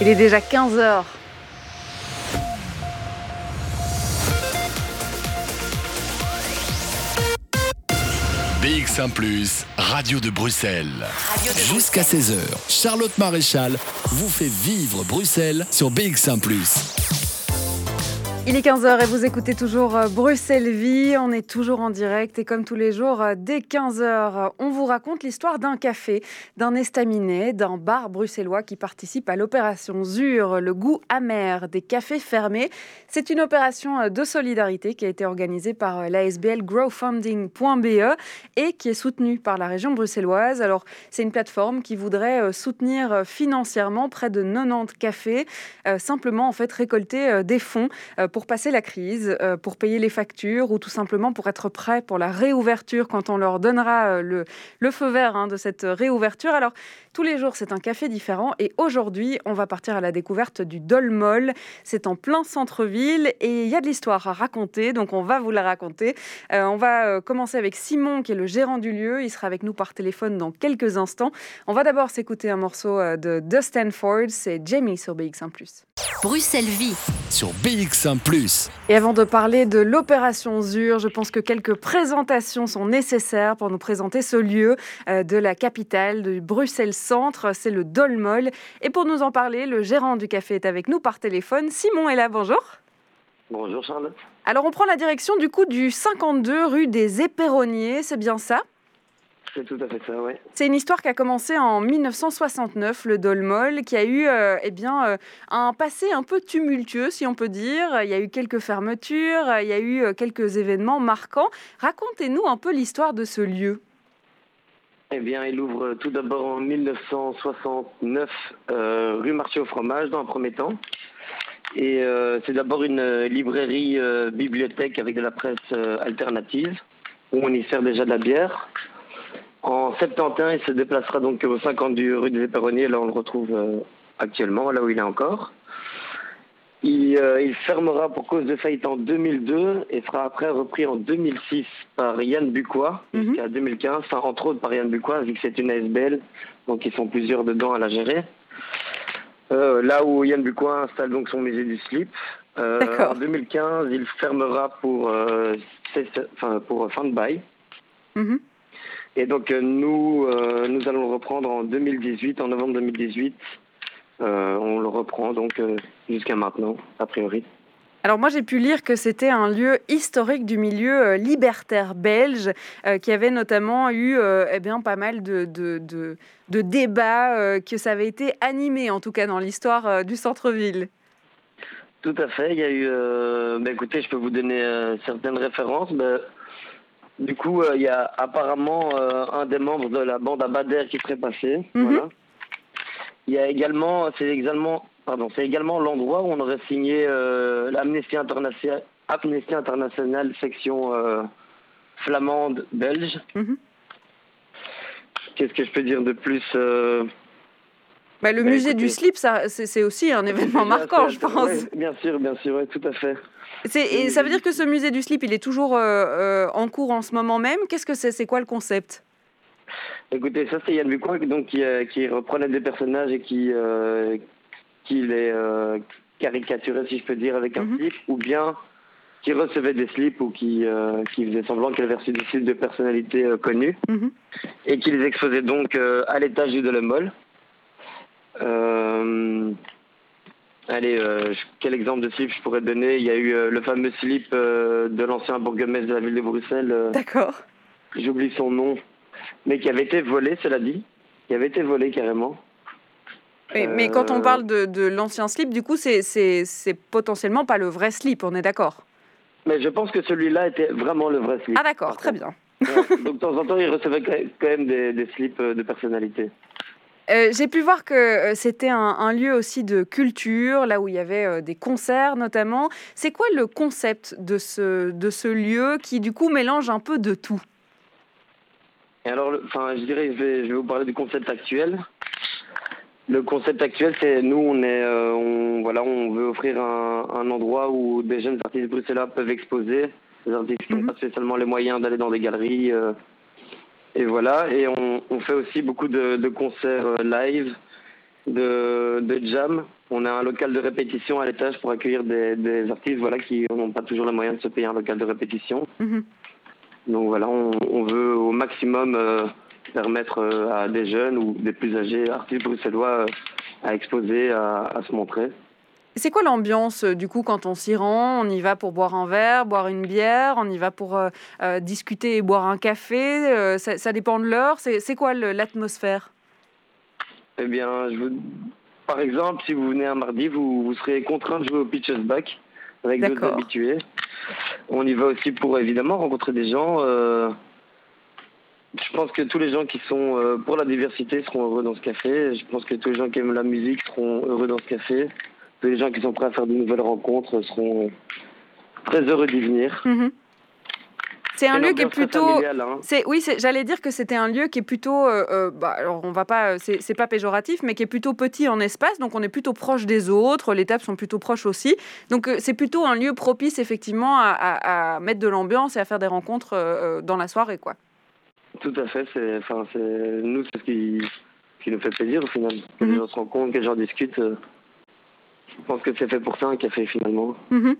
Il est déjà 15h. BX1 ⁇ Radio de Bruxelles. Jusqu'à 16h, Charlotte Maréchal vous fait vivre Bruxelles sur BX1 ⁇ il est 15h et vous écoutez toujours euh, Bruxelles Vie. On est toujours en direct et comme tous les jours, euh, dès 15h, on vous raconte l'histoire d'un café, d'un estaminet, d'un bar bruxellois qui participe à l'opération ZUR, le goût amer des cafés fermés. C'est une opération euh, de solidarité qui a été organisée par l'ASBL growfunding.be et qui est soutenue par la région bruxelloise. Alors, c'est une plateforme qui voudrait soutenir financièrement près de 90 cafés, simplement en fait récolter des fonds pour pour passer la crise, euh, pour payer les factures ou tout simplement pour être prêt pour la réouverture quand on leur donnera euh, le, feu vert hein, de cette réouverture. Alors, tous les jours, c'est un café différent et aujourd'hui, on va partir à la découverte du Dolmol. C'est en plein centre-ville et il y a de l'histoire à raconter, donc on va vous la raconter. Euh, on va commencer avec Simon, qui est le gérant du lieu. Il sera avec nous par téléphone dans quelques instants. On va d'abord s'écouter un morceau de Dustin Ford, c'est Jamie sur BX1 ⁇ Bruxelles Vie sur BX1 ⁇ Et avant de parler de l'opération ZUR, je pense que quelques présentations sont nécessaires pour nous présenter ce lieu euh, de la capitale, de Bruxelles Centre, c'est le Dolmol. Et pour nous en parler, le gérant du café est avec nous par téléphone. Simon est là, bonjour. Bonjour Charlotte. Alors on prend la direction du coup du 52 rue des Éperonniers, c'est bien ça? C'est tout à fait ça, oui. C'est une histoire qui a commencé en 1969, le Dolmol, qui a eu euh, eh bien, euh, un passé un peu tumultueux, si on peut dire. Il y a eu quelques fermetures, il y a eu euh, quelques événements marquants. Racontez-nous un peu l'histoire de ce lieu. Eh bien, il ouvre tout d'abord en 1969 rue Marché au Fromage, dans un premier temps. Et c'est d'abord une librairie bibliothèque avec de la presse alternative, où on y sert déjà de la bière. En 71, il se déplacera donc au 50 du rue des Éperonniers, là on le retrouve euh, actuellement, là où il est encore. Euh, il, fermera pour cause de faillite en 2002 et sera après repris en 2006 par Yann Bucois mhm. jusqu'à 2015, enfin, entre autres par Yann Bucois, vu que c'est une ASBL, donc ils sont plusieurs dedans à la gérer. Euh, là où Yann Bucois installe donc son musée du slip. en 2015, il fermera pour, pour fin de bail. Mhm. Et donc euh, nous, euh, nous allons le reprendre en 2018, en novembre 2018. Euh, on le reprend donc jusqu'à maintenant, a priori. Alors moi j'ai pu lire que c'était un lieu historique du milieu libertaire belge qui avait notamment eu eh bien, pas mal de, de, de, débats, que ça avait été animé en tout cas dans l'histoire du centre-ville. Tout à fait, il y a eu, bah, écoutez je peux vous donner certaines références. Du coup, euh, il y a apparemment euh, un des membres de la bande Abader qui serait passé. Mhm. Il y a également, c'est également, pardon, c'est également l'endroit où on aurait signé euh, l'Amnesty International, Amnesty International section flamande belge. Mhm. Qu'est-ce que je peux dire de plus bah, le bah, musée du slip, c'est aussi un événement marquant, je pense. bien sûr, bien sûr, tout à fait. Et ça veut dire que ce musée du slip, il est toujours euh, euh, en cours en ce moment même? Qu'est-ce que c'est? C'est quoi le concept? Écoutez, ça c'est Yann Bucoin donc, qui, euh, qui, reprenait des personnages et qui, qui les caricaturait, si je peux dire, avec un mhm. slip, ou bien qui recevait des slips ou qui, qui faisait semblant qu'elle avait reçu des slips de personnalités connues, mhm. et qui les exposait donc à l'étage du Delemol. Allez, euh, quel exemple de slip je pourrais donner? Il y a eu euh, le fameux slip euh, de l'ancien bourgmestre de la ville de Bruxelles. D'accord. J'oublie son nom, mais qui avait été volé, cela dit. Qui avait été volé carrément. mais quand on parle de, l'ancien slip, du coup, c'est potentiellement pas le vrai slip, on est d'accord? Mais je pense que celui-là était vraiment le vrai slip. Ah d'accord, très bien. donc de temps en temps, il recevait quand même des, des slips de personnalité. Euh, j'ai pu voir que euh, c'était un, lieu aussi de culture, là où il y avait euh, des concerts notamment. C'est quoi le concept de ce, de ce lieu qui du coup mélange un peu de tout? Alors, enfin, je dirais, je vais, je vais vous parler du concept actuel. Le concept actuel, c'est nous, on est, on, voilà, on veut offrir un, endroit où des jeunes artistes bruxellois peuvent exposer. Des artistes qui n'ont mhm. pas spécialement les moyens d'aller dans des galeries, et voilà, et on, fait aussi beaucoup de, concerts euh, live. de, de jam. On a un local de répétition à l'étage pour accueillir des, artistes voilà, qui n'ont pas toujours les moyens de se payer un local de répétition. Mhm. Donc voilà, on, veut au maximum euh, permettre euh, à des jeunes ou des plus âgés artistes bruxellois euh, à exposer, à, se montrer. C'est quoi l'ambiance du coup quand on s'y rend? On y va pour boire un verre, boire une bière, on y va pour discuter et boire un café. Ça, dépend de l'heure. C'est quoi l'atmosphère? Eh bien, je vous... par exemple, si vous venez un mardi, vous, vous serez contraint de jouer au pitcher's back avec d'autres habitués. On y va aussi pour évidemment rencontrer des gens. Euh, je pense que tous les gens qui sont euh, pour la diversité seront heureux dans ce café. Je pense que tous les gens qui aiment la musique seront heureux dans ce café. Tous les gens qui sont prêts à faire de nouvelles rencontres seront très heureux d'y venir. Mhm. C'est un lieu qui est plutôt. Hein. C'est oui, j'allais dire que c'était un lieu qui est plutôt. Euh, euh, bah, alors on va pas, c'est pas péjoratif, mais qui est plutôt petit en espace, donc on est plutôt proche des autres. Les tables sont plutôt proches aussi, donc euh, c'est plutôt un lieu propice effectivement à, mettre de l'ambiance et à faire des rencontres dans la soirée, quoi. Tout à fait. C'est, enfin, c'est nous, c'est ce qui, qui nous fait plaisir au final. Que les mhm. gens se rencontrent, que les gens discutent. je pense que c'est fait pour ça un café finalement. Mhm.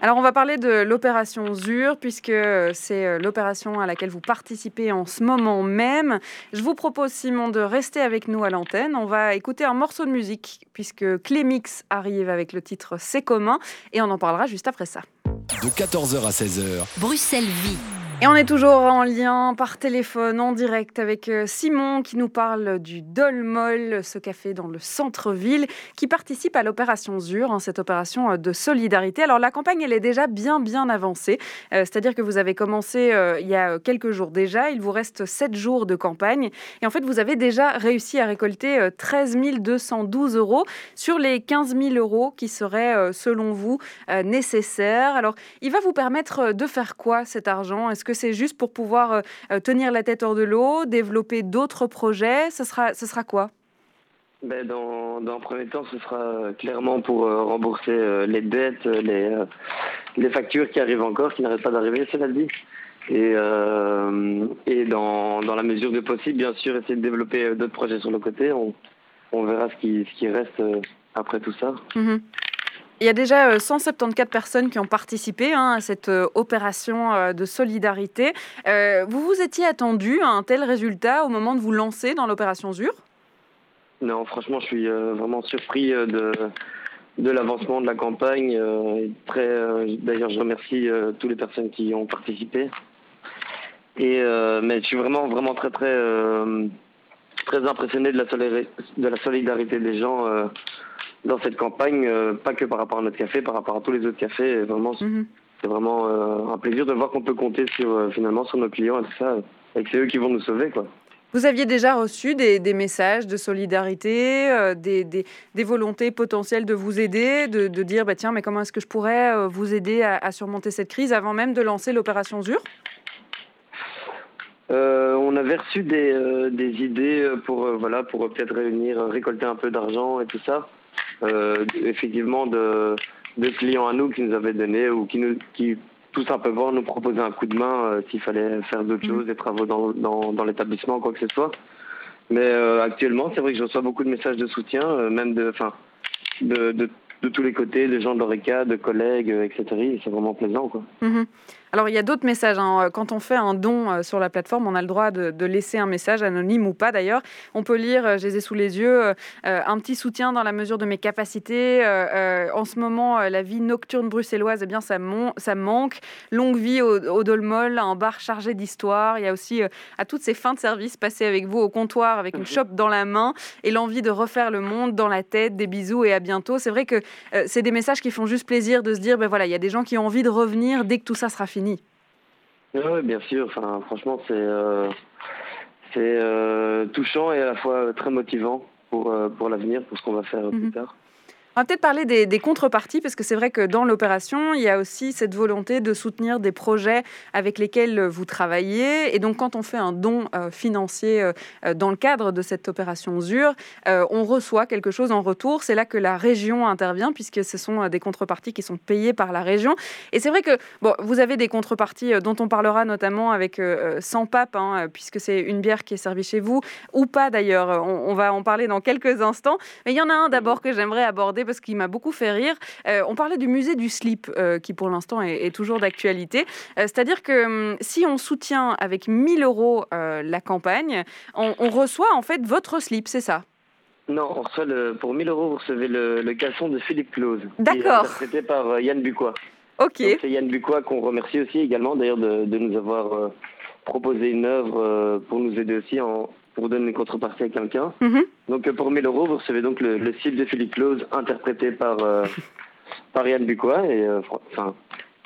Alors on va parler de l'opération ZUR puisque c'est euh, l'opération à laquelle vous participez en ce moment même. Je vous propose Simon de rester avec nous à l'antenne. On va écouter un morceau de musique puisque Clémix arrive avec le titre C'est commun et on en parlera juste après ça. De 14h à 16h. Bruxelles vit. Et on est toujours en lien par téléphone, en direct, avec euh, Simon qui nous parle du Dolmol, ce café dans le centre-ville, qui participe à l'opération ZUR, hein, cette opération euh, de solidarité. Alors la campagne, elle est déjà bien, bien avancée. Euh, c'est-à-dire que vous avez commencé il y a quelques jours déjà. Il vous reste 7 jours de campagne. Et en fait, vous avez déjà réussi à récolter 13 212 euros sur les 15 000 euros qui seraient, selon vous, nécessaires. Alors, il va vous permettre de faire quoi cet argent? Est-ce que c'est juste pour pouvoir euh, euh, tenir la tête hors de l'eau, développer d'autres projets Ce sera, ce sera quoi? Ben dans, dans un premier temps, ce sera euh, clairement pour rembourser les dettes, les, les factures qui arrivent encore, qui n'arrêtent pas d'arriver, cela dit. Et, et dans, dans la mesure de possible, bien sûr, essayer de développer d'autres projets sur le côté. On, on verra ce qui, ce qui reste après tout ça. Mhm. Il y a déjà 174 euh, personnes qui ont participé hein, à cette euh, opération euh, de solidarité. vous vous étiez attendu à un tel résultat au moment de vous lancer dans l'opération ZUR? Non, franchement, je suis vraiment surpris de, de l'avancement de la campagne. d'ailleurs, je remercie toutes les personnes qui ont participé. Et, mais je suis vraiment, vraiment très, très, très impressionné de la solidarité des gens dans cette campagne, euh, pas que par rapport à notre café, par rapport à tous les autres cafés. Vraiment, mhm. c'est vraiment euh, un plaisir de voir qu'on peut compter sur euh, finalement sur nos clients et tout ça, et que c'est eux qui vont nous sauver, quoi. Vous aviez déjà reçu des, des messages de solidarité, des, des, des, volontés potentielles de vous aider, de, de dire bah, tiens, mais comment est-ce que je pourrais vous aider à, à, surmonter cette crise avant même de lancer l'opération ZUR? On avait reçu des, des idées pour voilà pour peut-être réunir, récolter un peu d'argent et tout ça. Euh, effectivement de, de, clients à nous qui nous avaient donné ou qui, nous, qui tout simplement nous proposaient un coup de main euh, s'il fallait faire d'autres mm. choses, des travaux dans, dans, dans l'établissement, quoi que ce soit. Mais euh, actuellement, c'est vrai que je reçois beaucoup de messages de soutien, même de, enfin, de, de, de, tous les côtés, de gens de l'ORECA, de collègues, etc. C'est vraiment plaisant. Quoi. Mm-hmm. Alors, il y a d'autres messages. Hein. Quand on fait un don euh, sur la plateforme, on a le droit de, laisser un message, anonyme ou pas d'ailleurs. On peut lire, euh, je les ai sous les yeux, euh, un petit soutien dans la mesure de mes capacités. en ce moment, la vie nocturne bruxelloise, eh bien, ça, ça manque. Longue vie au, Dolmol, un bar chargé d'histoire. Il y a aussi à toutes ces fins de service passées avec vous au comptoir, avec une chope dans la main et l'envie de refaire le monde dans la tête. Des bisous et à bientôt. C'est vrai que c'est des messages qui font juste plaisir de se dire, ben voilà, il y a des gens qui ont envie de revenir dès que tout ça sera fini. Oui, bien sûr. Enfin, franchement, c'est euh, c'est euh, touchant et à la fois très motivant pour, euh, pour l'avenir, pour ce qu'on va faire plus mhm. tard. On va peut-être parler des, contreparties, parce que c'est vrai que dans l'opération, il y a aussi cette volonté de soutenir des projets avec lesquels vous travaillez. Et donc, quand on fait un don euh, financier euh, dans le cadre de cette opération ZUR, euh, on reçoit quelque chose en retour. C'est là que la région intervient, puisque ce sont des contreparties qui sont payées par la région. Et c'est vrai que bon, vous avez des contreparties dont on parlera notamment avec Sans Pape, hein, puisque c'est une bière qui est servie chez vous, ou pas d'ailleurs. On, on va en parler dans quelques instants. Mais il y en a un d'abord que j'aimerais aborder parce qu'il m'a beaucoup fait rire. Euh, on parlait du musée du slip, euh, qui pour l'instant est, toujours d'actualité. Euh, c'est-à-dire que hum, si on soutient avec 1000 euros la campagne, on, reçoit en fait votre slip, c'est ça? Non, on reçoit le, pour 1000 euros, vous recevez le, le caleçon de Philippe Claus. D'accord. Interprété par Yann Bucois. Ok. C'est Yann Bucois qu'on remercie aussi également d'ailleurs de, de, nous avoir proposé une œuvre pour nous aider aussi en, pour donner une contrepartie à quelqu'un. Mhm. Donc euh, pour 1000 euros, vous recevez donc le, le de Philippe Close interprété par, euh, par Yann Bucois. Et euh, enfin,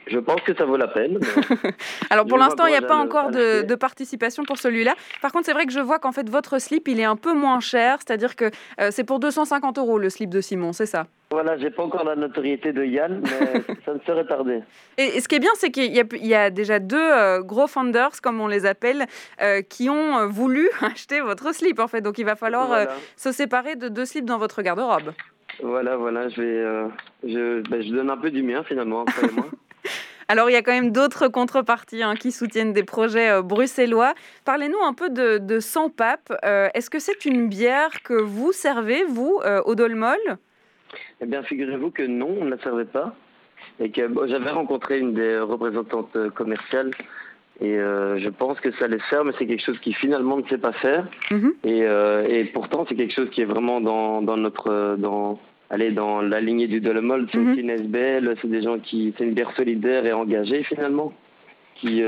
je pense que ça vaut la peine. Alors pour l'instant, il n'y a pas encore de, participation pour celui-là. Par contre, c'est vrai que je vois qu'en fait, votre slip, il est un peu moins cher. C'est-à-dire que c'est pour 250 euros le slip de Simon, c'est ça? Voilà, j'ai pas encore la notoriété de Yann, mais ça ne serait tardé. Et, ce qui est bien, c'est qu'il y, a déjà deux euh, gros funders, comme on les appelle, euh, qui ont euh, voulu acheter votre slip, en fait. Donc il va falloir se séparer de deux slips dans votre garde-robe. Voilà, voilà, je vais, je, ben, je, donne un peu du mien finalement, moi. Alors, il y a quand même d'autres contreparties hein, qui soutiennent des projets bruxellois. Parlez-nous un peu de, de Sans Pape. Est-ce que c'est une bière que vous servez, vous, au Dolmol? Eh bien, figurez-vous que non, on ne la servait pas. Et que j'avais rencontré une des représentantes euh, commerciales et euh, je pense que ça les sert, mais c'est quelque chose qui finalement ne sait pas faire. Mhm. et, euh, et, pourtant, c'est quelque chose qui est vraiment dans, dans notre dans allez, dans la lignée du Dolomol. C'est mm une SBL, c'est des gens qui c'est une bière solidaire et engagée finalement, qui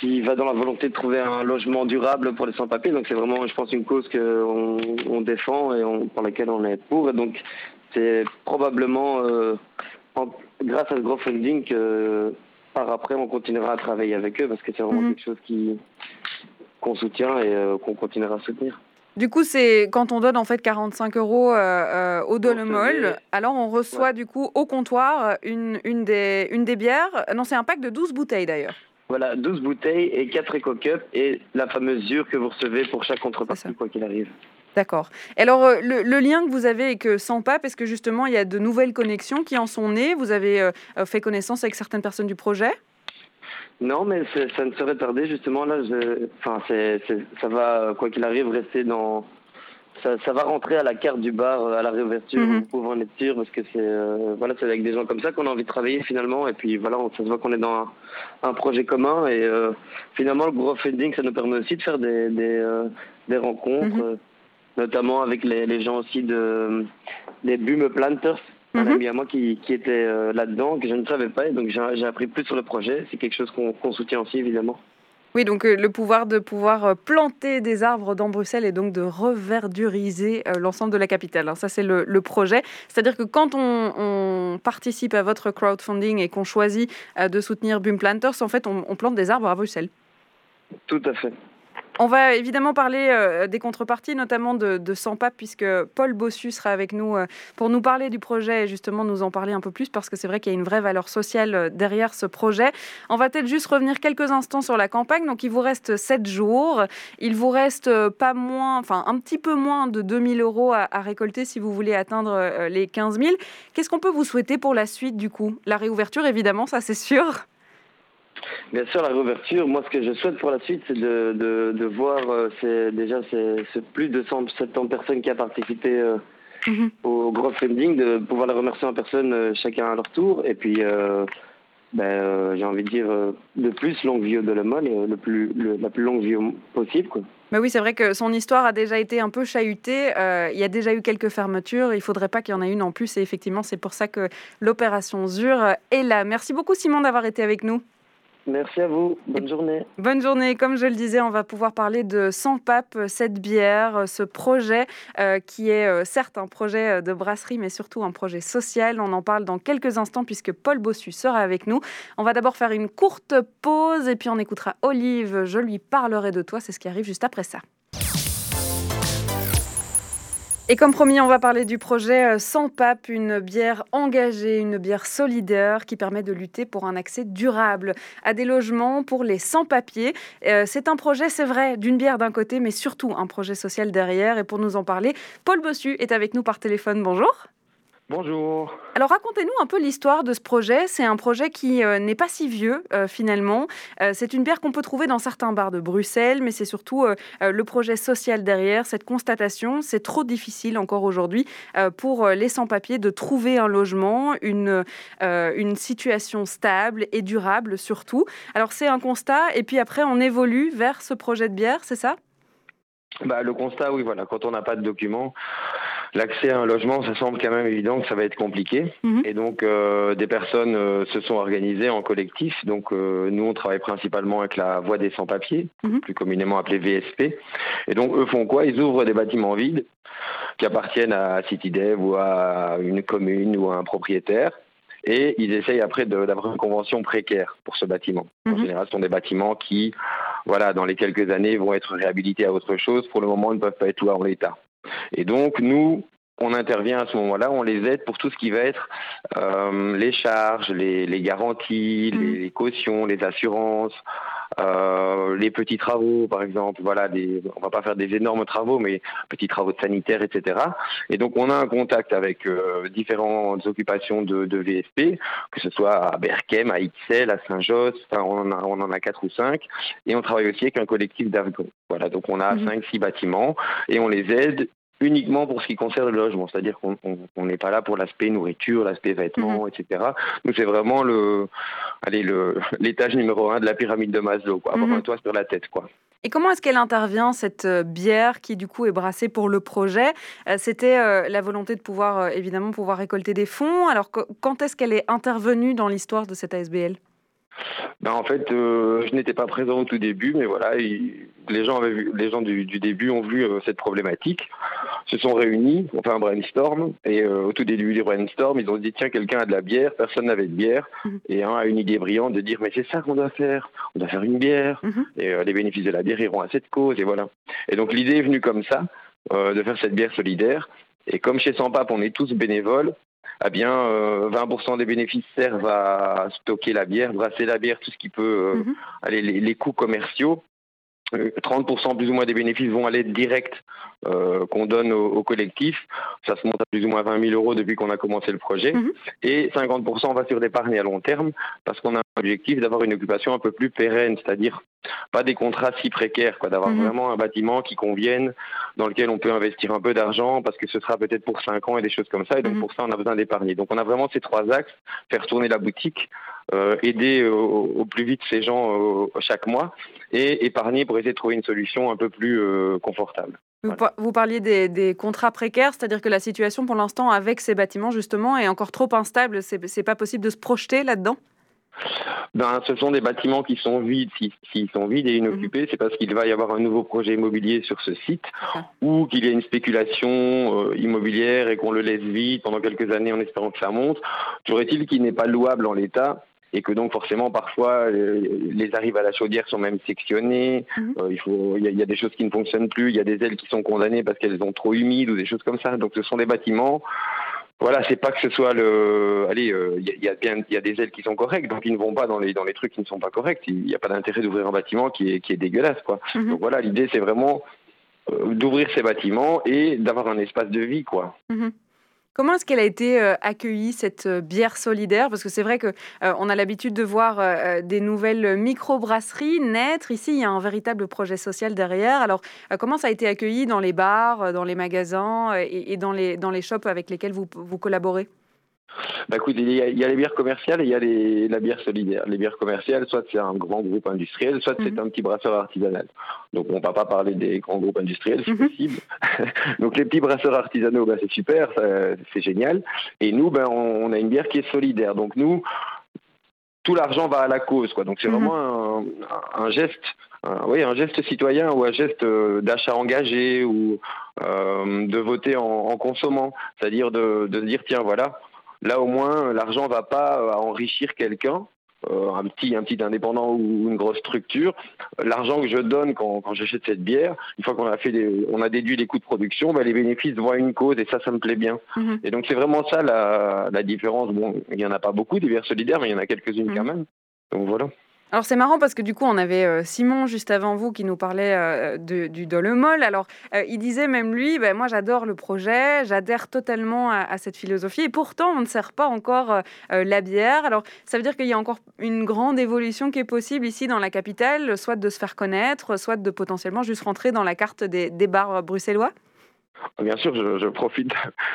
qui va dans la volonté de trouver un logement durable pour les sans-papiers. Donc c'est vraiment, je pense, une cause qu'on on défend et on, pour laquelle on est pour. Et donc c'est probablement euh, grâce à ce gros funding que par après on continuera à travailler avec eux parce que c'est vraiment mhm. quelque chose qui qu'on soutient et euh, qu'on continuera à soutenir. Du coup, c'est quand on donne en fait 45 euros euh, au Dolomol, alors on reçoit du coup au comptoir une, une, des, une des bières. Non, c'est un pack de 12 bouteilles d'ailleurs. Voilà, 12 bouteilles et 4 éco-cups et la fameuse mesure que vous recevez pour chaque contrepartie, quoi qu'il arrive. D'accord. Alors, euh, le, lien que vous avez avec euh, Sans Pape, est-ce que justement il y a de nouvelles connexions qui en sont nées Vous avez euh, fait connaissance avec certaines personnes du projet? Non, mais ça ne serait tardé justement. Là, enfin, ça va, quoi qu'il arrive, rester dans, ça, va rentrer à la carte du bar, euh, à la réouverture, mm -hmm. en être sûr, parce que c'est euh, voilà, c'est avec des gens comme ça qu'on a envie de travailler finalement. Et puis voilà, on, ça se voit qu'on est dans un, projet commun. Et euh, finalement, le gros funding, ça nous permet aussi de faire des, des, des rencontres, mhm. notamment avec les, les, gens aussi de, des Bume Planters. Un mhm. ami à moi qui, qui était là-dedans, que je ne savais pas, et donc j'ai appris plus sur le projet. C'est quelque chose qu'on soutient aussi, évidemment. Oui, donc euh, le pouvoir de pouvoir euh, planter des arbres dans Bruxelles et donc de reverduriser euh, l'ensemble de la capitale. Hein. Ça, c'est le, projet. C'est-à-dire que quand on, participe à votre crowdfunding et qu'on choisit de soutenir Boom Planters, en fait, on plante des arbres à Bruxelles. Tout à fait. On va évidemment parler euh, des contreparties, notamment de, de Sans Pape, puisque Paul Bossu sera avec nous euh, pour nous parler du projet et justement nous en parler un peu plus, parce que c'est vrai qu'il y a une vraie valeur sociale euh, derrière ce projet. On va peut-être juste revenir quelques instants sur la campagne. Donc il vous reste 7 jours. Il vous reste pas moins, enfin un petit peu moins de 2000 euros à récolter si vous voulez atteindre les 15 000. Qu'est-ce qu'on peut vous souhaiter pour la suite du coup? La réouverture, évidemment, ça c'est sûr. Bien sûr, la réouverture, moi ce que je souhaite pour la suite, c'est de, de, de, voir, euh, déjà c'est plus de 170 personnes qui ont participé euh, mhm. au crowdfunding, de pouvoir les remercier en personne euh, chacun à leur tour. Et puis, ben, j'ai envie de dire, de plus, longue vie au Dolomol, le plus, la plus longue vie possible. Quoi. Mais oui, c'est vrai que son histoire a déjà été un peu chahutée. il y a déjà eu quelques fermetures. Il ne faudrait pas qu'il y en ait une en plus. Et effectivement, c'est pour ça que l'opération ZUR est là. Merci beaucoup, Simon, d'avoir été avec nous. Merci à vous. Bonne journée. Bonne journée. Comme je le disais, on va pouvoir parler de Sans Pape, cette bière, ce projet euh, qui est euh, certes un projet de brasserie, mais surtout un projet social. On en parle dans quelques instants puisque Paul Bossu sera avec nous. On va d'abord faire une courte pause et puis on écoutera Olive. Je lui parlerai de toi. C'est ce qui arrive juste après ça. Et comme promis, on va parler du projet euh, Sans Pape, une bière engagée, une bière solidaire qui permet de lutter pour un accès durable à des logements pour les sans-papiers. Euh, c'est un projet, c'est vrai, d'une bière d'un côté, mais surtout un projet social derrière. Et pour nous en parler, Paul Bossu est avec nous par téléphone. Bonjour. Bonjour. Alors racontez-nous un peu l'histoire de ce projet. C'est un projet qui euh, n'est pas si vieux euh, finalement. Euh, c'est une bière qu'on peut trouver dans certains bars de Bruxelles, mais c'est surtout le projet social derrière, cette constatation. C'est trop difficile encore aujourd'hui pour les sans-papiers de trouver un logement, une, une situation stable et durable surtout. Alors c'est un constat et puis après on évolue vers ce projet de bière, c'est ça? Bah, Le constat, oui, voilà, quand on n'a pas de documents, l'accès à un logement, ça semble quand même évident que ça va être compliqué. Mhm. Et donc, euh, des personnes euh, se sont organisées en collectif. Donc, euh, nous, on travaille principalement avec la Voix des sans-papiers, mhm. plus communément appelée VSP. Et donc, eux font quoi? Ils ouvrent des bâtiments vides qui appartiennent à CityDev ou à une commune ou à un propriétaire. Et ils essayent après d'avoir une convention précaire pour ce bâtiment. En mhm. général, ce sont des bâtiments qui, voilà, dans les quelques années, vont être réhabilités à autre chose. Pour le moment, ils ne peuvent pas être loués en l'état. Et donc, nous, on intervient à ce moment-là, on les aide pour tout ce qui va être euh, les charges, les, garanties, mm. les, cautions, les assurances, les petits travaux, par exemple. Voilà, des, on va pas faire des énormes travaux, mais petits travaux sanitaires, etc. Et donc, on a un contact avec euh, différentes occupations de, VSP, que ce soit à Berkem, à Ixelles, à Saint-Josse, enfin, on, en a, quatre ou cinq. Et on travaille aussi avec un collectif d'Argon. Voilà, donc on a mm-hmm. cinq, six bâtiments et on les aide uniquement pour ce qui concerne le logement, c'est-à-dire qu'on n'est pas là pour l'aspect nourriture, l'aspect vêtements, mhm. etc. Nous, c'est vraiment le, allez, le, l'étage numéro un de la pyramide de Maslow, quoi, avoir mhm. un toit sur la tête, quoi. Et comment est-ce qu'elle intervient, cette euh, bière qui du coup est brassée pour le projet? Euh, C'était euh, la volonté de pouvoir, évidemment, pouvoir récolter des fonds. Alors quand est-ce qu'elle est intervenue dans l'histoire de cette ASBL ben en fait, je n'étais pas présent au tout début, mais voilà, les gens avaient vu, les gens du, début ont vu cette problématique se sont réunis, on fait un brainstorm, et euh, au tout début du brainstorm, ils ont dit tiens, quelqu'un a de la bière, personne n'avait de bière, mhm. et un a une idée brillante de dire mais c'est ça qu'on doit faire, on doit faire une bière, mhm. et euh, les bénéfices de la bière iront à cette cause, et voilà. Et donc l'idée est venue comme ça, euh, de faire cette bière solidaire, et comme chez Sans Pape, on est tous bénévoles, eh bien, 20% des bénéfices servent à stocker la bière, brasser la bière, tout ce qui peut, mhm. aller les, coûts commerciaux. 30% plus ou moins des bénéfices vont aller direct euh, qu'on donne au, collectif. Ça se monte à plus ou moins 20 000 euros depuis qu'on a commencé le projet. Mhm. Et 50% va sur l'épargne à long terme parce qu'on a un objectif d'avoir une occupation un peu plus pérenne, c'est-à-dire pas des contrats si précaires, quoi, d'avoir mhm. vraiment un bâtiment qui convienne, dans lequel on peut investir un peu d'argent parce que ce sera peut-être pour 5 ans et des choses comme ça. Et donc mhm. pour ça, on a besoin d'épargner. Donc on a vraiment ces trois axes faire tourner la boutique, euh, aider au, plus vite ces gens euh, chaque mois et épargner pour essayer de trouver une solution un peu plus euh, confortable. Vous, parliez des, contrats précaires, c'est-à-dire que la situation pour l'instant avec ces bâtiments justement est encore trop instable. C'est pas possible de se projeter là-dedans? Ben, ce sont des bâtiments qui sont vides. S'ils sont vides et inoccupés, mhm. c'est parce qu'il va y avoir un nouveau projet immobilier sur ce site ou qu'il y a une spéculation euh, immobilière et qu'on le laisse vide pendant quelques années en espérant que ça monte. Toujours est-il qu'il n'est pas louable en l'état et que donc forcément parfois euh, les arrives à la chaudière sont même sectionnées, mhm. euh, il faut y, a des choses qui ne fonctionnent plus, il y a des ailes qui sont condamnées parce qu'elles sont trop humides ou des choses comme ça. Donc ce sont des bâtiments voilà, c'est pas que ce soit le. Allez, euh, il y, a bien, il y a des ailes qui sont correctes, donc ils ne vont pas dans les dans les trucs qui ne sont pas corrects. Il n'y a pas d'intérêt d'ouvrir un bâtiment qui est qui est dégueulasse, quoi. Mhm. Donc voilà, l'idée c'est vraiment d'ouvrir ces bâtiments et d'avoir un espace de vie, quoi. Mhm. Comment est-ce qu'elle a été euh, accueillie, cette euh, bière solidaire? Parce que c'est vrai qu'on euh, a l'habitude de voir des nouvelles micro-brasseries naître. Ici, il y a un véritable projet social derrière. Alors, comment ça a été accueilli dans les bars, dans les magasins et, dans, les, dans les shops avec lesquels vous, vous collaborez? Bah écoute, il y, a, les bières commerciales et il y a les, la bière solidaire. Les bières commerciales, soit c'est un grand groupe industriel, soit c'est mhm. un petit brasseur artisanal. Donc on ne va pas parler des grands groupes industriels, c'est mhm. possible. Donc les petits brasseurs artisanaux, bah, c'est super, c'est génial. Et nous, ben, on, a une bière qui est solidaire. Donc nous, tout l'argent va à la cause. Quoi. Donc c'est mhm. vraiment un, geste, oui, un geste citoyen ou un geste euh, d'achat engagé ou euh, de voter en, consommant. C'est-à-dire de, de dire, tiens, voilà, Là, au moins, l'argent ne va pas euh, enrichir quelqu'un euh, un petit un petit indépendant ou une grosse structure, l'argent que je donne quand, quand j'achète cette bière, une fois qu'on a fait des, on a déduit les coûts de production, ben, les bénéfices vont à une cause et ça, ça me plaît bien. Mhm. Et donc c'est vraiment ça la, la différence. Bon, il y en a pas beaucoup des bières solidaires, mais il y en a quelques-unes quand mhm. même. Donc voilà. Alors c'est marrant parce que du coup on avait euh, Simon juste avant vous qui nous parlait euh, du Dolemol. Alors euh, il disait même lui, ben, moi j'adore le projet, j'adhère totalement à, cette philosophie et pourtant on ne sert pas encore la bière. Alors ça veut dire qu'il y a encore une grande évolution qui est possible ici dans la capitale, soit de se faire connaître, soit de potentiellement juste rentrer dans la carte des, des bars bruxellois? Bien sûr, je, profite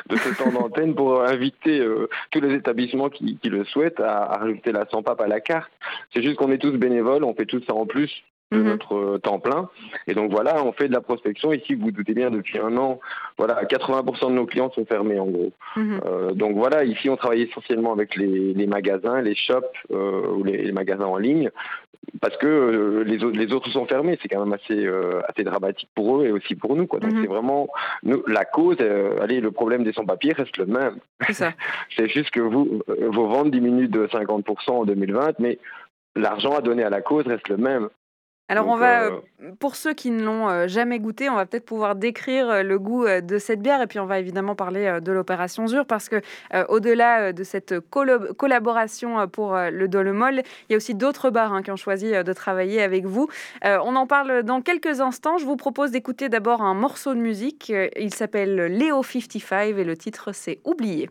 de ce temps d'antenne pour inviter euh, tous les établissements qui, le souhaitent à, rajouter la sans à la carte. C'est juste qu'on est tous bénévoles, on fait tout ça en plus de mhm. notre euh, temps plein. Et donc voilà, on fait de la prospection. Ici, vous vous doutez bien, depuis un an, voilà, 80% de nos clients sont fermés en gros. Mhm. Euh, donc voilà, ici, on travaille essentiellement avec les, magasins, les shops ou les, magasins en ligne parce que euh, les, autres, les autres sont fermés. C'est quand même assez, euh, assez dramatique pour eux et aussi pour nous. Quoi. Donc mhm. c'est vraiment la cause. Euh, allez, le problème des sans-papiers reste le même. C'est juste que vous, vos ventes diminuent de 50% en 2020, mais l'argent à donner à la cause reste le même. Alors on va, euh, pour ceux qui ne l'ont euh, jamais goûté, on va peut-être pouvoir décrire euh, le goût de cette bière et puis on va évidemment parler de l'opération Zur parce que au-delà de cette collaboration pour le Dolomol, il y a aussi d'autres bars hein, qui ont choisi de travailler avec vous. on en parle dans quelques instants. Je vous propose d'écouter d'abord un morceau de musique. Il s'appelle Léo 55 et le titre c'est Oublié.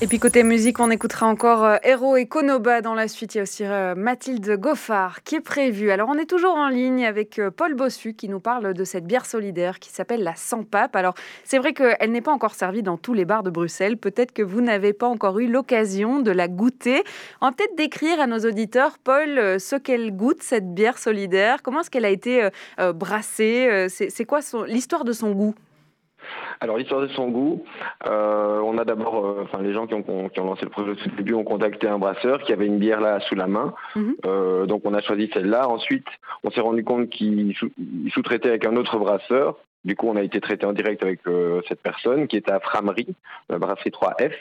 Et puis côté musique, on écoutera encore euh, Hero et Konoba dans la suite. Il y a aussi euh, Mathilde Goffard qui est prévue. Alors on est toujours en ligne avec euh, Paul Bossu qui nous parle de cette bière solidaire qui s'appelle la Sans Pape. Alors c'est vrai qu'elle n'est pas encore servie dans tous les bars de Bruxelles. Peut-être que vous n'avez pas encore eu l'occasion de la goûter. Va peut-être décrire à nos auditeurs, Paul, ce qu'elle goûte, cette bière solidaire. Comment est-ce qu'elle a été brassée? C'est quoi l'histoire de son goût? Alors l'histoire de son goût, euh, on a d'abord, euh, enfin les gens qui ont, qui ont, lancé le projet au début ont contacté un brasseur qui avait une bière là sous la main, mhm. euh, donc on a choisi celle-là. Ensuite, on s'est rendu compte qu'il sous-traitait avec un autre brasseur. Du coup, on a été traité en direct avec cette personne qui était à Framerie, la brasserie 3F,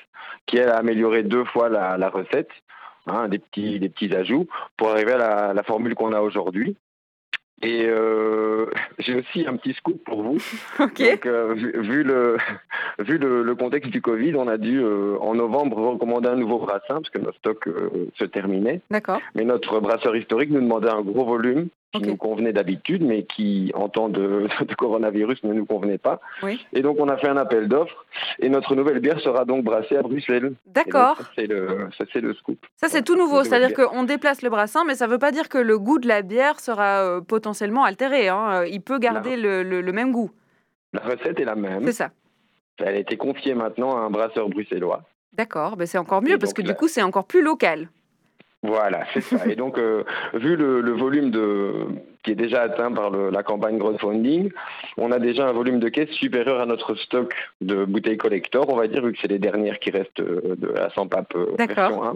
qui a amélioré deux fois la, recette, hein, des petits des petits ajouts pour arriver à la formule qu'on a aujourd'hui. Et euh, j'ai aussi un petit scoop pour vous. Donc, euh, vu, le, vu le, contexte du Covid, on a dû euh, en novembre recommander un nouveau brassin parce que notre stock se terminait. D'accord. Mais notre brasseur historique nous demandait un gros volume qui nous convenait d'habitude, mais qui, en temps de, coronavirus, ne nous convenait pas. Oui. Et donc, on a fait un appel d'offres. Et notre nouvelle bière sera donc brassée à Bruxelles. D'accord. C'est le, c'est le scoop. Ça, c'est tout nouveau. C'est-à-dire qu'on déplace le brassin, mais ça ne veut pas dire que le goût de la bière sera euh, potentiellement altéré. Hein. Il peut garder le, le, même goût. La recette est la même. C'est ça. Elle a été confiée maintenant à un brasseur bruxellois. D'accord, ben c'est encore mieux parce que du coup, c'est encore plus local. Voilà, c'est ça. Et donc, euh, vu le, le, volume de, qui est déjà atteint par le, la campagne crowdfunding, on a déjà un volume de caisse supérieur à notre stock de bouteilles collector, on va dire, vu que c'est les dernières qui restent euh, de la sans pape euh, version 1.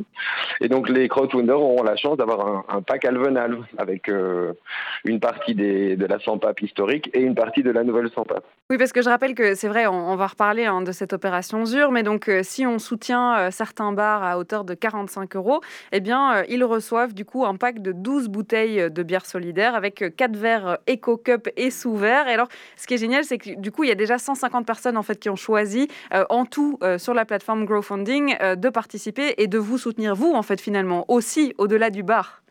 Et donc, les crowdfunders auront la chance d'avoir un, un, pack alvenal avec une partie des, de la sans pape historique et une partie de la nouvelle sans pape. Oui, parce que je rappelle que c'est vrai, on, va reparler hein, de cette opération ZUR, mais donc si on soutient certains bars à hauteur de 45 euros, eh bien, euh, ils reçoivent du coup un pack de 12 bouteilles de bière solidaire avec 4 verres Eco Cup et sous verre. Et alors, ce qui est génial, c'est que du coup, il y a déjà 150 personnes en fait qui ont choisi euh, en tout euh, sur la plateforme Growfunding de participer et de vous soutenir vous en fait finalement aussi au-delà du bar.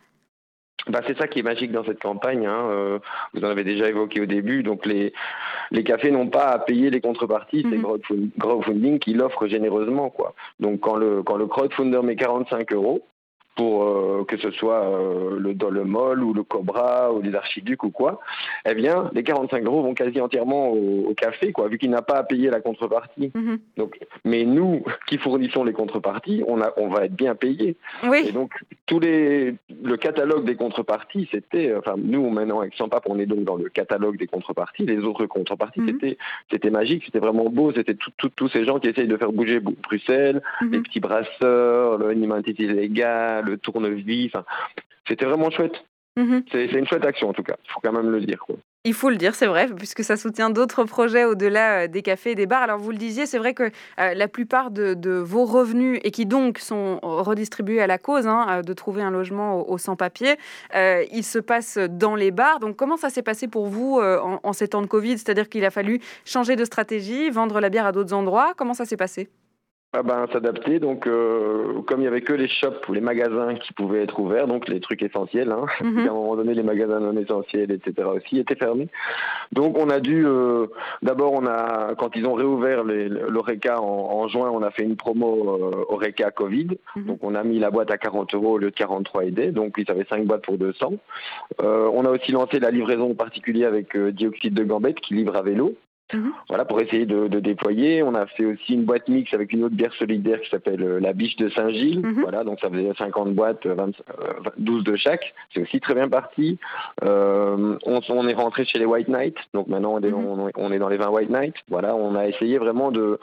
Bah, c'est ça qui est magique dans cette campagne. Hein. vous en avez déjà évoqué au début. Donc les, les cafés n'ont pas à payer les contreparties. C'est mm crowdfunding qui l'offre généreusement. Quoi. Donc quand le, quand le crowdfunder met 45 euros, pour euh, que ce soit euh, le Dolomol ou le Cobra ou les Archiducs ou quoi, eh bien, les 45 euros vont quasi entièrement au, café, quoi, vu qu'il n'a pas à payer la contrepartie. Mhm. Donc, mais nous, qui fournissons les contreparties, on, a, on va être bien payés. Oui. Et donc, tous les, le catalogue des contreparties, c'était, enfin, nous, maintenant, avec Sampap, on est donc dans le catalogue des contreparties. Les autres contreparties, mhm. c'était, c'était magique, c'était vraiment beau. C'était tous ces gens qui essayent de faire bouger Bruxelles, mhm. les petits brasseurs, le Identity Le tournevis. C'était vraiment chouette. Mhm. C'est une chouette action en tout cas, il faut quand même le dire. Il faut le dire, c'est vrai, puisque ça soutient d'autres projets au-delà euh, des cafés et des bars. Alors vous le disiez, c'est vrai que euh, la plupart de, vos revenus, et qui donc sont redistribués à la cause hein, euh, de trouver un logement aux, sans-papiers, ils se passent dans les bars. Donc comment ça s'est passé pour vous en, en ces temps de Covid? C'est-à-dire qu'il a fallu changer de stratégie, vendre la bière à d'autres endroits. Comment ça s'est passé? Ah ben, s'adapter. Donc, euh, comme il y avait que les shops ou les magasins qui pouvaient être ouverts, donc les trucs essentiels, hein, mhm. à un moment donné, les magasins non essentiels, etc. aussi étaient fermés. Donc, on a dû, euh, d'abord, on a, quand ils ont réouvert l'Oreca en, juin, on a fait une promo euh, Oreca Covid. Mhm. Donc, on a mis la boîte à 40 euros au lieu de 43 aidés. Donc, ils avaient 5 boîtes pour 200. on a aussi lancé la livraison particulière avec dioxyde de gambette qui livre à vélo. Mhm. Voilà, pour essayer de, déployer. On a fait aussi une boîte mix avec une autre bière solidaire qui s'appelle euh, la Biche de Saint-Gilles. Mhm. Voilà, donc ça faisait 50 boîtes, 12 de chaque. C'est aussi très bien parti. Euh, on, est rentré chez les White Knight. Donc maintenant, on est, mhm. on est dans les 20 White Knight. Voilà, on a essayé vraiment de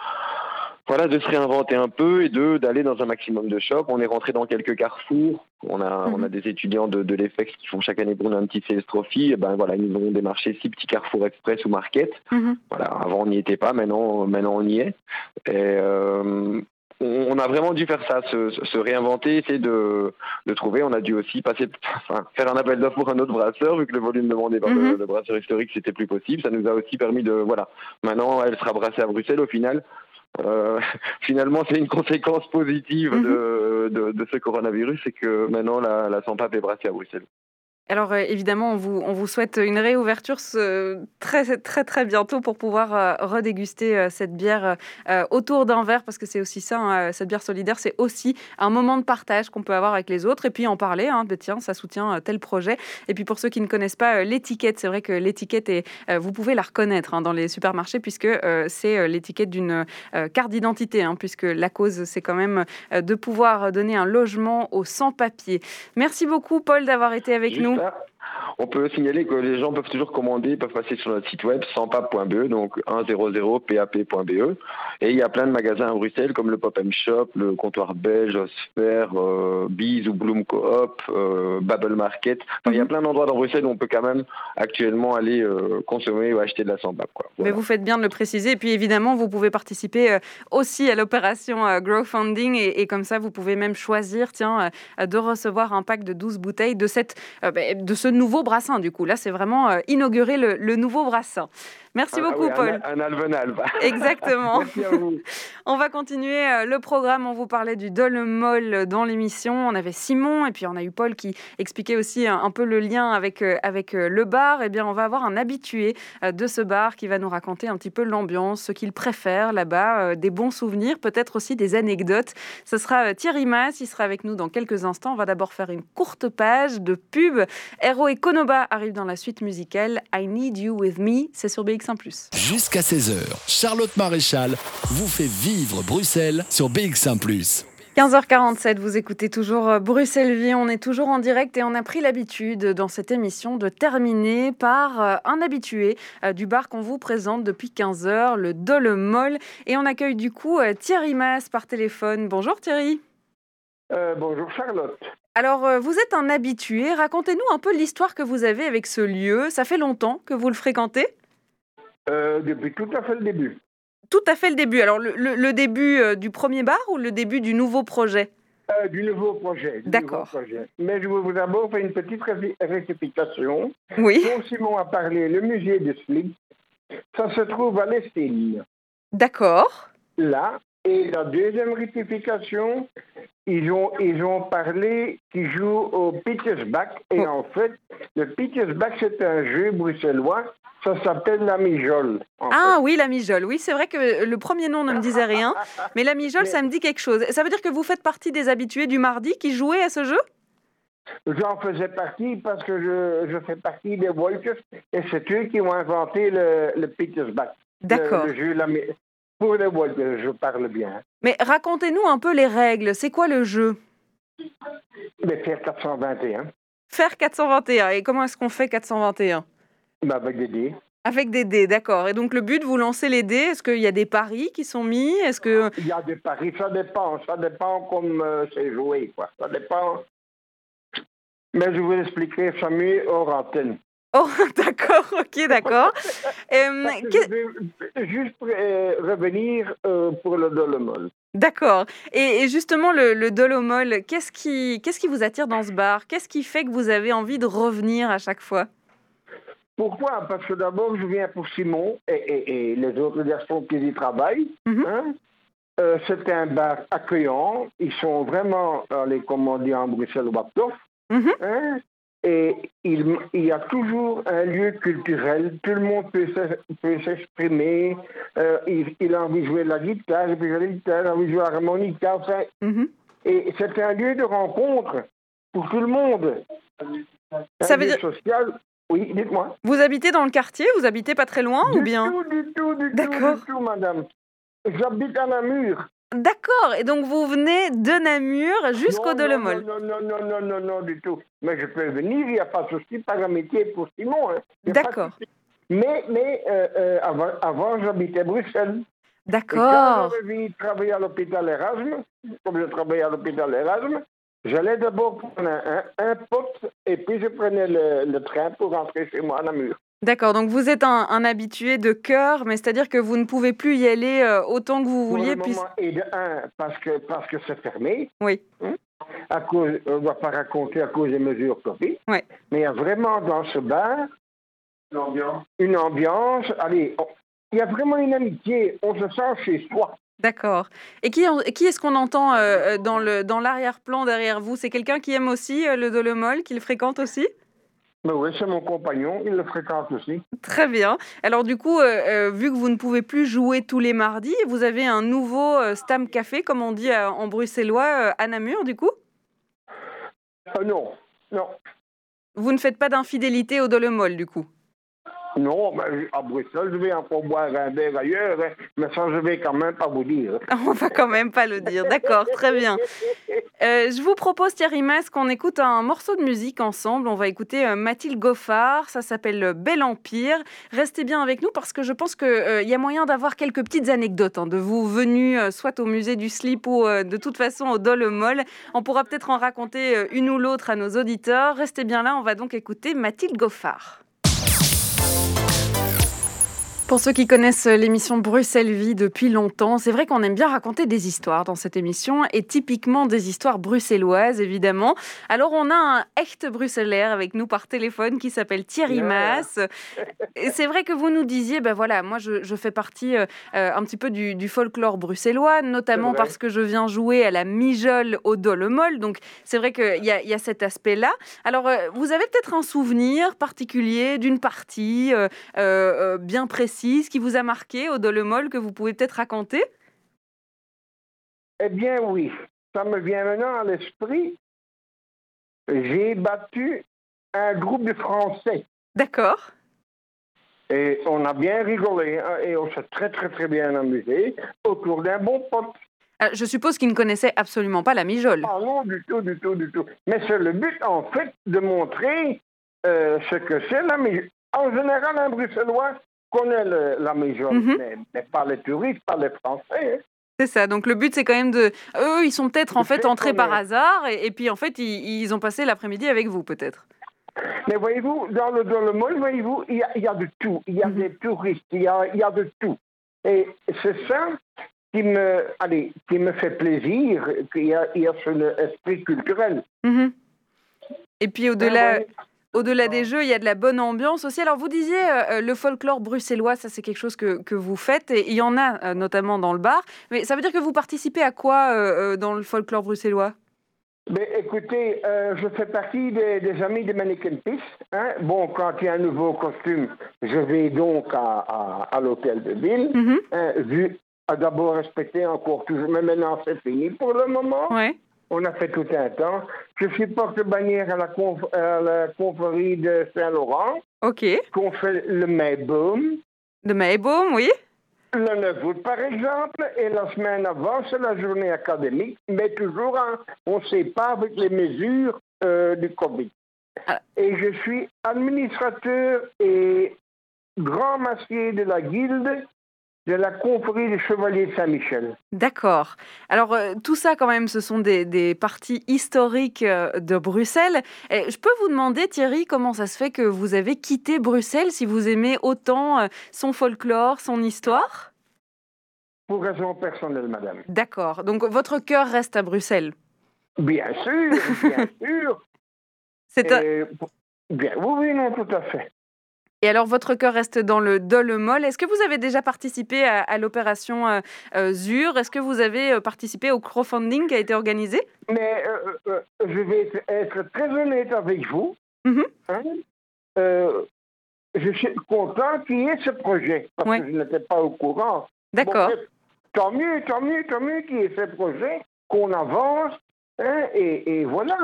voilà, de se réinventer un peu et de d'aller dans un maximum de shops. On est rentré dans quelques carrefours. On a, on a mhm. des étudiants de, de l'EFEX qui font chaque année pour nous un petit CS Trophy. Et ben voilà, ils nous ont démarché six petits carrefours express ou market. Mhm. Voilà, avant on n'y était pas, maintenant, maintenant on y est. Et euh, on a vraiment dû faire ça, se, réinventer, essayer de, de, trouver. On a dû aussi passer, enfin, faire un appel d'offres pour un autre brasseur, vu que le volume demandé par le, mhm. le, brasseur historique, c'était plus possible. Ça nous a aussi permis de, voilà, maintenant elle sera brassée à Bruxelles au final. Euh, finalement, c'est une conséquence positive mhm. de, de, ce coronavirus, c'est que maintenant la, la Sampape est brassée à Bruxelles. Alors euh, évidemment, on vous, on vous, souhaite une réouverture très très très bientôt pour pouvoir euh, redéguster euh, cette bière autour d'un verre parce que c'est aussi ça, hein, cette bière solidaire, c'est aussi un moment de partage qu'on peut avoir avec les autres et puis en parler, hein, de tiens, ça soutient tel projet. Et puis pour ceux qui ne connaissent pas l'étiquette, c'est vrai que l'étiquette est, vous pouvez la reconnaître hein, dans les supermarchés puisque c'est l'étiquette d'une carte d'identité, puisque la cause c'est quand même de pouvoir donner un logement aux sans-papiers. Merci beaucoup Paul d'avoir été avec nous. that. On peut signaler que les gens peuvent toujours commander, peuvent passer sur notre site web sanspape.be, donc 100pap.be. Et il y a plein de magasins à Bruxelles, comme le Pop Shop, le Comptoir Belge, Osfer, euh, Bees ou Bloom Coop, euh, Bubble Market. il y a mhm. plein d'endroits dans Bruxelles où on peut quand même actuellement aller euh, consommer ou acheter de la Sampap. Mais vous faites bien de le préciser. Et puis évidemment, vous pouvez participer euh, aussi à l'opération Grow Funding. Et, et, comme ça, vous pouvez même choisir tiens, de recevoir un pack de 12 bouteilles de, cette, ben, de ce nouveau brassin, du coup. Là, c'est vraiment euh, inaugurer le, nouveau brassin. Merci ah, beaucoup, Paul. Un, un Exactement. Merci à vous. On va continuer euh, le programme. On vous parlait du Dolmol dans l'émission. On avait Simon et puis on a eu Paul qui expliquait aussi un, peu le lien avec, euh, avec le bar. Eh bien, on va avoir un habitué de ce bar qui va nous raconter un petit peu l'ambiance, ce qu'il préfère là-bas, des bons souvenirs, peut-être aussi des anecdotes. Ce sera Thierry Mass. Il sera avec nous dans quelques instants. On va d'abord faire une courte page de pub. Hero et Konoba arrive dans la suite musicale I Need You With Me, c'est sur BX1 Jusqu'à 16h, Charlotte Maréchal vous fait vivre Bruxelles sur BX1 15h47, vous écoutez toujours euh, Bruxelles Vie, on est toujours en direct et on a pris l'habitude dans cette émission de terminer par euh, un habitué euh, du bar qu'on vous présente depuis 15h, le Dolomol. Et on accueille du coup Thierry Mass par téléphone. Bonjour Thierry. bonjour Charlotte. Alors, vous êtes un habitué. Racontez-nous un peu l'histoire que vous avez avec ce lieu. Ça fait longtemps que vous le fréquentez? Euh, Depuis tout à fait le début. Tout à fait le début. Alors, le, début euh, du premier bar ou le début du nouveau projet? Du nouveau projet. D'accord. Mais je vais vous d'abord faire une petite rectification. Oui. Dont Simon a parlé, le musée de Slick, ça se trouve à l'Estine. D'accord. Là, et la deuxième rectification, ils ont, ils ont parlé qu'ils jouent au Petersbach. Et en fait, le Petersbach, c'est un jeu bruxellois. Ça s'appelle la Mijole. Ah oui, la Mijole. Oui, c'est vrai que le premier nom ne me disait rien. mais la Mijole, ça me dit quelque chose. Ça veut dire que vous faites partie des habitués du mardi qui jouaient à ce jeu? J'en faisais partie parce que je, je fais partie des Wolkers et c'est eux qui ont inventé le, le Petersbach. D'accord. Le, jeu, la, pour les Wolkers, je parle bien. Mais racontez-nous un peu les règles. C'est quoi le jeu? Mais faire 421. Faire 421. Et comment est-ce qu'on fait 421 bah Avec des dés. Avec des dés, d'accord. Et donc le but, vous lancez les dés. Est-ce qu'il y a des paris qui sont mis? Est-ce que il y a des paris Ça dépend. Ça dépend comme euh, c'est joué, quoi. Ça dépend. Mais je vous expliquerai ça mieux hors antenne. Oh, d'accord, ok, d'accord. Euh, juste pour euh, revenir euh, pour le dolomol. D'accord. Et, justement, le, le dolomol, qu'est-ce qui, qu'est-ce qui vous attire dans ce bar? Qu'est-ce qui fait que vous avez envie de revenir à chaque fois? Pourquoi? Parce que d'abord, je viens pour Simon et, les autres garçons qui y travaillent. Mhm. Hein. c'est un bar accueillant. Ils sont vraiment, les, comme on dit en Bruxelles, ou mm hein. Et il, y a toujours un lieu culturel, tout le monde peut s'exprimer, euh, il, a envie de jouer de la guitare, il a envie de jouer l'harmonica, enfin, mm-hmm. et c'est un lieu de rencontre pour tout le monde. Ça veut dire... social. Oui, dites-moi. Vous habitez dans le quartier? Vous habitez pas très loin du ou bien? tout, Du tout, du tout, du tout, madame. J'habite à Namur. D'accord, et donc vous venez de Namur jusqu'au Dolomol non, non, non, non, non, non, du tout. Mais je peux venir, il n'y a pas de souci, par amitié pour Simon. Hein. D'accord. Mais, mais euh, euh, avant, avant j'habitais Bruxelles. D'accord. Quand je travailler à l'hôpital Erasme, comme je travaillais à l'hôpital Erasme, j'allais d'abord prendre un, un, pote et puis je prenais le, le train pour rentrer chez moi à Namur. D'accord, donc vous êtes un, habitué de cœur, mais c'est-à-dire que vous ne pouvez plus y aller euh, autant que vous vouliez. Pour et de un, parce que parce que c'est fermé. Oui. Hein, à cause, on ne va pas raconter à cause des mesures Covid. Oui. Mais il y a vraiment dans ce bar une ambiance. Une ambiance. Allez, il y a vraiment une amitié. On se sent chez soi. D'accord. Et qui, qui est-ce qu'on entend euh, euh, dans le dans l'arrière-plan derrière vous? C'est quelqu'un qui aime aussi le Dolomol, qui le fréquente aussi? Oui, c'est mon compagnon, il le fréquente aussi. Très bien. Alors du coup, euh, euh, vu que vous ne pouvez plus jouer tous les mardis, vous avez un nouveau euh, Stam Café, comme on dit en bruxellois, à Namur, du coup? Non, non. Vous ne faites pas d'infidélité au Dolomol, du coup? Non, mais à Bruxelles, je vais encore boire un verre ailleurs, hein, mais ça, je vais quand même pas vous dire. On va quand même pas le dire, d'accord, très bien. Euh, je vous propose, Thierry Mas, qu'on écoute un morceau de musique ensemble. On va écouter euh, Mathilde Goffard, ça s'appelle Bel Empire. Restez bien avec nous parce que je pense qu'il euh, y a moyen d'avoir quelques petites anecdotes hein, de vous venus soit au musée du slip ou de toute façon au Dole Molle. On pourra peut-être en raconter une ou l'autre à nos auditeurs. Restez bien là, on va donc écouter Mathilde Goffard. Pour ceux qui connaissent l'émission Bruxelles Vie depuis longtemps, c'est vrai qu'on aime bien raconter des histoires dans cette émission et typiquement des histoires bruxelloises évidemment. Alors on a un echt bruxellaire avec nous par téléphone qui s'appelle Thierry Mass. Et c'est vrai que vous nous disiez, ben voilà, moi je, fais partie euh, un petit peu du, folklore bruxellois, notamment parce que je viens jouer à la Mijole au Dolomol. Donc c'est vrai qu'il y, y, a cet aspect-là. Alors euh, vous avez peut-être un souvenir particulier d'une partie euh, bien précise ce qui vous a marqué au Dolomol que vous pouvez peut-être raconter? Eh bien oui, ça me vient maintenant à l'esprit. J'ai battu un groupe de Français. D'accord. Et on a bien rigolé hein, et on s'est très très très bien amusé autour d'un bon pote. Euh, je suppose qu'ils ne connaissaient absolument pas la mijole. Ah non, du tout, du tout, du tout. Mais c'est le but, en fait, de montrer euh, ce que c'est la mijole. En général, un Bruxellois connaît la maison, mhm. mais, pas les touristes, pas les Français. C'est ça. Donc le but, c'est quand même de. Eux, ils sont peut-être en fait entrés par hasard, et, puis en fait, ils, ont passé l'après-midi avec vous, peut-être. Mais voyez-vous, dans le, dans le monde, voyez-vous, il y, a, de tout. Il y a mhm. des touristes, il y a, y a de tout. Et c'est ça qui me, allez, qui me fait plaisir, qu'il y y a ce esprit culturel. Mhm. Et puis au-delà, au-delà des jeux, il y a de la bonne ambiance aussi. Alors, vous disiez euh, euh, le folklore bruxellois, ça c'est quelque chose que, que, vous faites, et il y en a euh, notamment dans le bar. Mais ça veut dire que vous participez à quoi dans le folklore bruxellois? Ben, écoutez, je fais partie des, amis de Mannequin Peace. Hein. Bon, quand il y a un nouveau costume, je vais donc à, à, l'hôtel de ville, hein, vu à d'abord respecter encore toujours, mais maintenant c'est fini pour le moment. Ouais. On a fait tout un temps. Je suis porte-bannière à, la à la confrérie de Saint-Laurent. OK. Qu'on fait le Mayboom. Le Mayboom, oui. Le 9 août, par exemple, et la semaine avant, c'est la journée académique, mais toujours, on ne sait pas avec les mesures euh, du Covid. Ah. Et je suis administrateur et grand massier de la guilde de la confrérie des Chevaliers de Saint-Michel. D'accord. Alors, euh, tout ça, quand même, ce sont des, parties historiques euh, de Bruxelles. Et je peux vous demander, Thierry, comment ça se fait que vous avez quitté Bruxelles si vous aimez autant euh, son folklore, son histoire? Pour raison personnelle, madame. D'accord. Donc, votre cœur reste à Bruxelles? Bien sûr, bien sûr. C'est Bien, oui, oui, non, tout à fait. Et alors, votre cœur reste dans le Dole-Molle. Est-ce que vous avez déjà participé à, l'opération euh, euh, ZUR? Est-ce que vous avez euh, participé au crowdfunding qui a été organisé? Mais je vais être très honnête avec vous. Mhm. Hein. je suis content qu'il y ait ce projet, parce que je n'étais pas au courant. D'accord. tant mieux, tant mieux, tant mieux qu'il y ait ce projet, qu'on avance, hein, et, et voilà.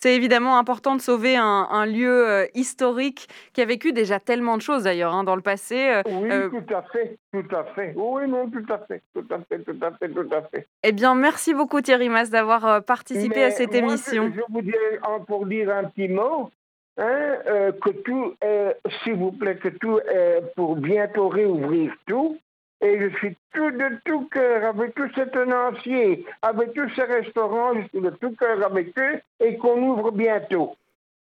C'est évidemment important de sauver un, lieu euh, historique qui a vécu déjà tellement de choses d'ailleurs hein, dans le passé. Euh, oui, euh, tout à fait, tout à fait. Oui, non, tout à fait, tout à fait, tout à fait, tout à fait. Eh bien, merci beaucoup Thierry Mas d'avoir participé à cette émission. Je, vous voudrais pour dire un petit mot. Hein, que tout, s'il vous plaît, que tout est pour bientôt réouvrir tout. Et je suis tout de tout cœur avec tous ces tenanciers, avec tous ces restaurants, je suis de tout cœur avec eux et qu'on ouvre bientôt.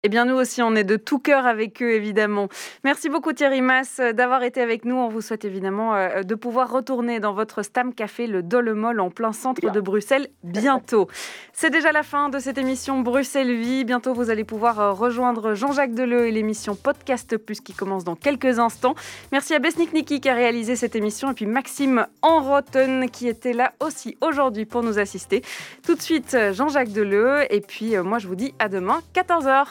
Eh bien, nous aussi, on est de tout cœur avec eux, évidemment. Merci beaucoup, Thierry Mass, d'avoir été avec nous. On vous souhaite évidemment euh, de pouvoir retourner dans votre Stam Café, le Dollemol, en plein centre de Bruxelles, bientôt. C'est déjà la fin de cette émission Bruxelles Vie. Bientôt, vous allez pouvoir euh, rejoindre Jean-Jacques Deleu et l'émission Podcast Plus qui commence dans quelques instants. Merci à Besnik Niki qui a réalisé cette émission et puis Maxime Enrotten qui était là aussi aujourd'hui pour nous assister. Tout de suite, Jean-Jacques Deleu. Et puis, euh, moi, je vous dis à demain, 14h.